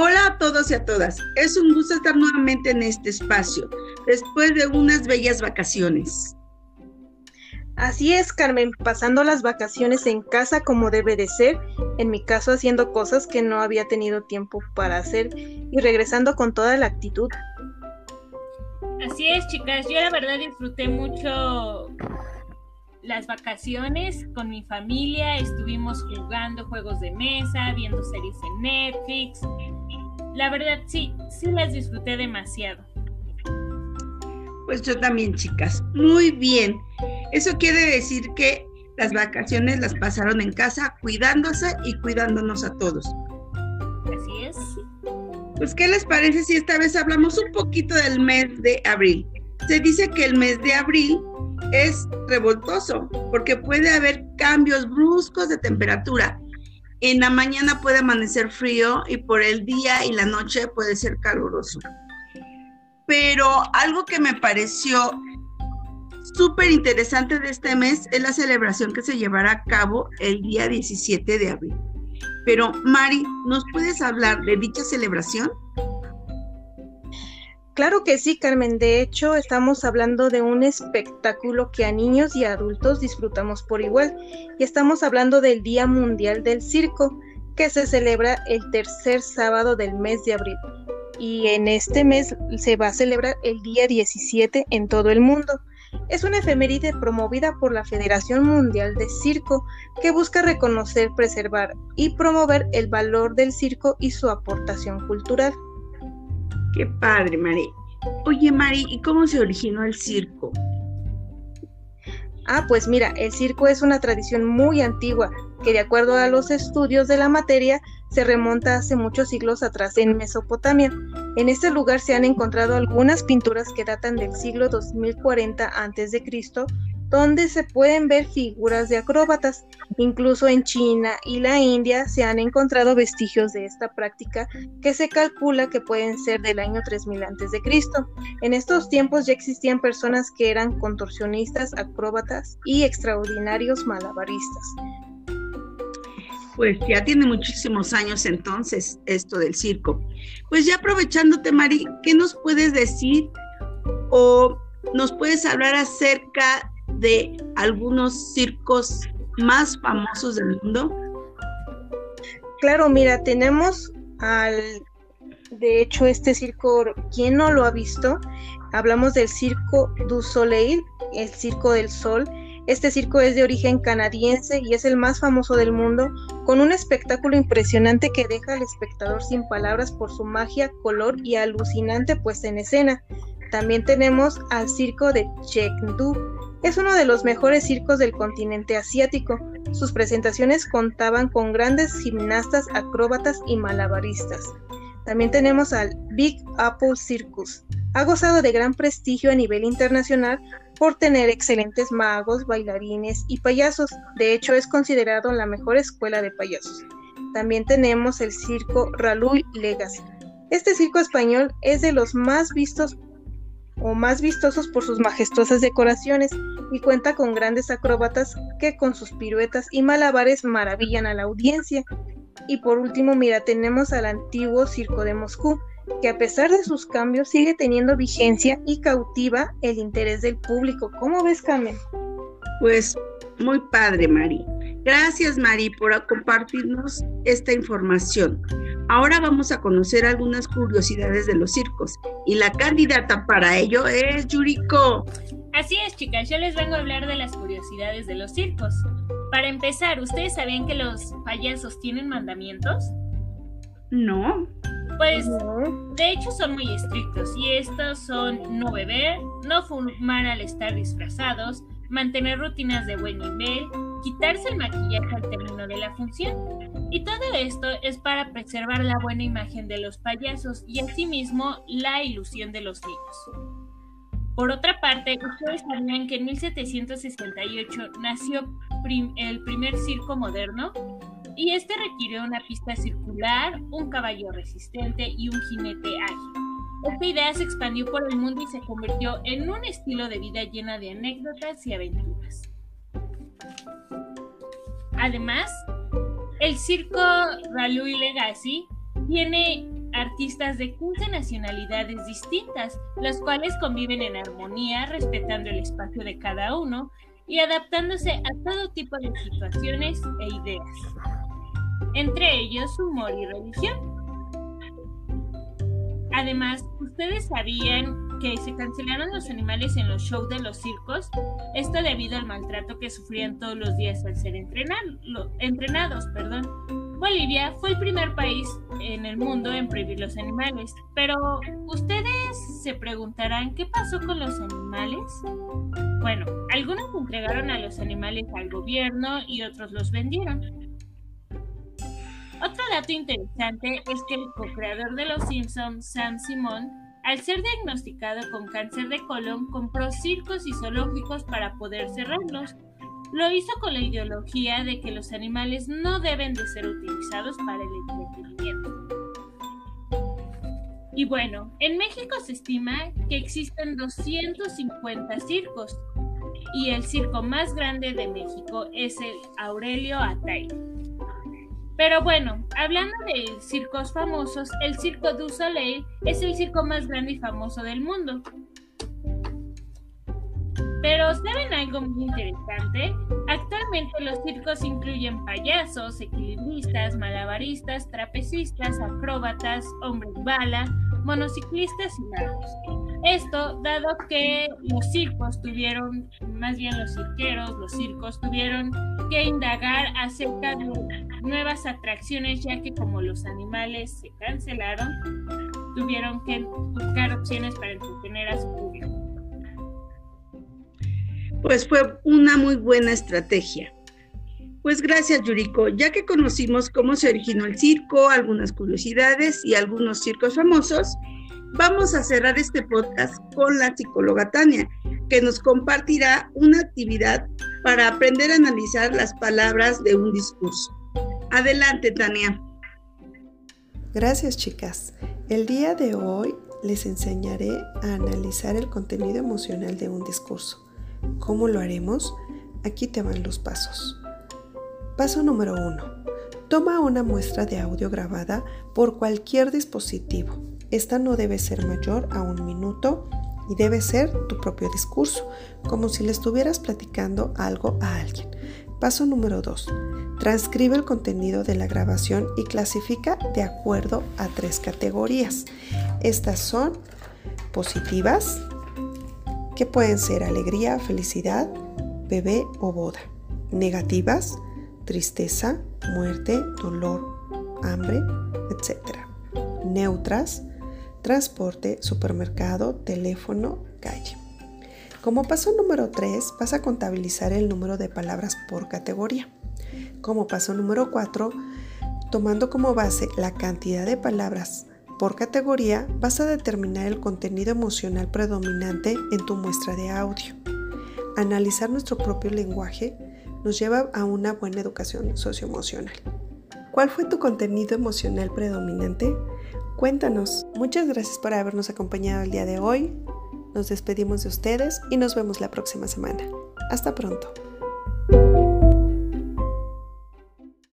Hola a todos y a todas. Es un gusto estar nuevamente en este espacio, después de unas bellas vacaciones. Así es, Carmen, pasando las vacaciones en casa como debe de ser, en mi caso haciendo cosas que no había tenido tiempo para hacer y regresando con toda la actitud. Así es, chicas, yo la verdad disfruté mucho las vacaciones con mi familia, estuvimos jugando juegos de mesa, viendo series en Netflix. La verdad sí, sí las disfruté demasiado. Pues yo también, chicas. Muy bien. Eso quiere decir que las vacaciones las pasaron en casa cuidándose y cuidándonos a todos. Así es. Pues, ¿qué les parece si esta vez hablamos un poquito del mes de abril? Se dice que el mes de abril es revoltoso porque puede haber cambios bruscos de temperatura. En la mañana puede amanecer frío y por el día y la noche puede ser caluroso. Pero algo que me pareció súper interesante de este mes es la celebración que se llevará a cabo el día 17 de abril. Pero Mari, ¿nos puedes hablar de dicha celebración? Claro que sí, Carmen. De hecho, estamos hablando de un espectáculo que a niños y adultos disfrutamos por igual. Y estamos hablando del Día Mundial del Circo, que se celebra el tercer sábado del mes de abril. Y en este mes se va a celebrar el día 17 en todo el mundo. Es una efeméride promovida por la Federación Mundial de Circo que busca reconocer, preservar y promover el valor del circo y su aportación cultural. Qué padre, Mari. Oye, Mari, ¿y cómo se originó el circo? Ah, pues mira, el circo es una tradición muy antigua que de acuerdo a los estudios de la materia se remonta hace muchos siglos atrás en Mesopotamia. En este lugar se han encontrado algunas pinturas que datan del siglo 2040 a.C., donde se pueden ver figuras de acróbatas. Incluso en China y la India se han encontrado vestigios de esta práctica que se calcula que pueden ser del año 3000 a.C. En estos tiempos ya existían personas que eran contorsionistas, acróbatas y extraordinarios malabaristas. Pues ya tiene muchísimos años entonces esto del circo. Pues ya aprovechándote, Mari, ¿qué nos puedes decir o nos puedes hablar acerca de algunos circos más famosos del mundo? Claro, mira, tenemos al, de hecho, este circo, ¿quién no lo ha visto? Hablamos del Circo du Soleil, el Circo del Sol. Este circo es de origen canadiense y es el más famoso del mundo, con un espectáculo impresionante que deja al espectador sin palabras por su magia, color y alucinante puesta en escena. También tenemos al circo de Chengdu, es uno de los mejores circos del continente asiático. Sus presentaciones contaban con grandes gimnastas, acróbatas y malabaristas. También tenemos al Big Apple Circus. Ha gozado de gran prestigio a nivel internacional por tener excelentes magos, bailarines y payasos. De hecho, es considerado la mejor escuela de payasos. También tenemos el circo Raluy Legacy. Este circo español es de los más vistos o más vistosos por sus majestuosas decoraciones y cuenta con grandes acróbatas que con sus piruetas y malabares maravillan a la audiencia. Y por último, mira, tenemos al antiguo Circo de Moscú, que a pesar de sus cambios sigue teniendo vigencia y cautiva el interés del público. ¿Cómo ves, Carmen? Pues muy padre, Mari. Gracias, Mari, por compartirnos esta información. Ahora vamos a conocer algunas curiosidades de los circos y la candidata para ello es Yuriko. Así es, chicas, yo les vengo a hablar de las curiosidades de los circos. Para empezar, ¿ustedes sabían que los payasos tienen mandamientos? No. Pues de hecho son muy estrictos y estos son no beber, no fumar al estar disfrazados, mantener rutinas de buen nivel, quitarse el maquillaje al término de la función. Y todo esto es para preservar la buena imagen de los payasos y asimismo la ilusión de los niños. Por otra parte, ustedes sabían que en 1768 nació el primer circo moderno y este requirió una pista circular, un caballo resistente y un jinete ágil. Esta idea se expandió por el mundo y se convirtió en un estilo de vida llena de anécdotas y aventuras. Además, el circo Ralui Legacy tiene artistas de 15 nacionalidades distintas, las cuales conviven en armonía, respetando el espacio de cada uno y adaptándose a todo tipo de situaciones e ideas, entre ellos humor y religión. Además, ¿ustedes sabían que se cancelaron los animales en los shows de los circos? Esto debido al maltrato que sufrían todos los días al ser entrenados. Perdón. Bolivia fue el primer país en el mundo en prohibir los animales. Pero, ¿ustedes se preguntarán qué pasó con los animales? Bueno, algunos entregaron a los animales al gobierno y otros los vendieron. Otro dato interesante es que el co-creador de Los Simpsons, Sam Simon, al ser diagnosticado con cáncer de colon, compró circos y zoológicos para poder cerrarlos. Lo hizo con la ideología de que los animales no deben de ser utilizados para el entretenimiento. Y bueno, en México se estima que existen 250 circos y el circo más grande de México es el Aurelio Atay. Pero bueno, hablando de circos famosos, el Circo du Soleil es el circo más grande y famoso del mundo. Pero ¿saben algo muy interesante? Actualmente los circos incluyen payasos, equilibristas, malabaristas, trapecistas, acróbatas, hombres bala, monociclistas y magos. Esto dado que los circos tuvieron, más bien los cirqueros, los circos tuvieron que indagar acerca de nuevas atracciones ya que como los animales se cancelaron, tuvieron que buscar opciones para entretener a su público. Pues fue una muy buena estrategia. Pues gracias, Yuriko. Ya que conocimos cómo se originó el circo, algunas curiosidades y algunos circos famosos, vamos a cerrar este podcast con la psicóloga Tania, que nos compartirá una actividad para aprender a analizar las palabras de un discurso. Adelante, Tania. Gracias, chicas. El día de hoy les enseñaré a analizar el contenido emocional de un discurso. ¿Cómo lo haremos? Aquí te van los pasos. Paso número uno. Toma una muestra de audio grabada por cualquier dispositivo esta no debe ser mayor a un minuto y debe ser tu propio discurso, como si le estuvieras platicando algo a alguien. Paso número 2. Transcribe el contenido de la grabación y clasifica de acuerdo a tres categorías. Estas son positivas, que pueden ser alegría, felicidad, bebé o boda. Negativas, tristeza, muerte, dolor, hambre, etc. Neutras, transporte, supermercado, teléfono, calle. Como paso número 3, vas a contabilizar el número de palabras por categoría. Como paso número 4, tomando como base la cantidad de palabras por categoría, vas a determinar el contenido emocional predominante en tu muestra de audio. Analizar nuestro propio lenguaje nos lleva a una buena educación socioemocional. ¿Cuál fue tu contenido emocional predominante? Cuéntanos. Muchas gracias por habernos acompañado el día de hoy. Nos despedimos de ustedes y nos vemos la próxima semana. Hasta pronto.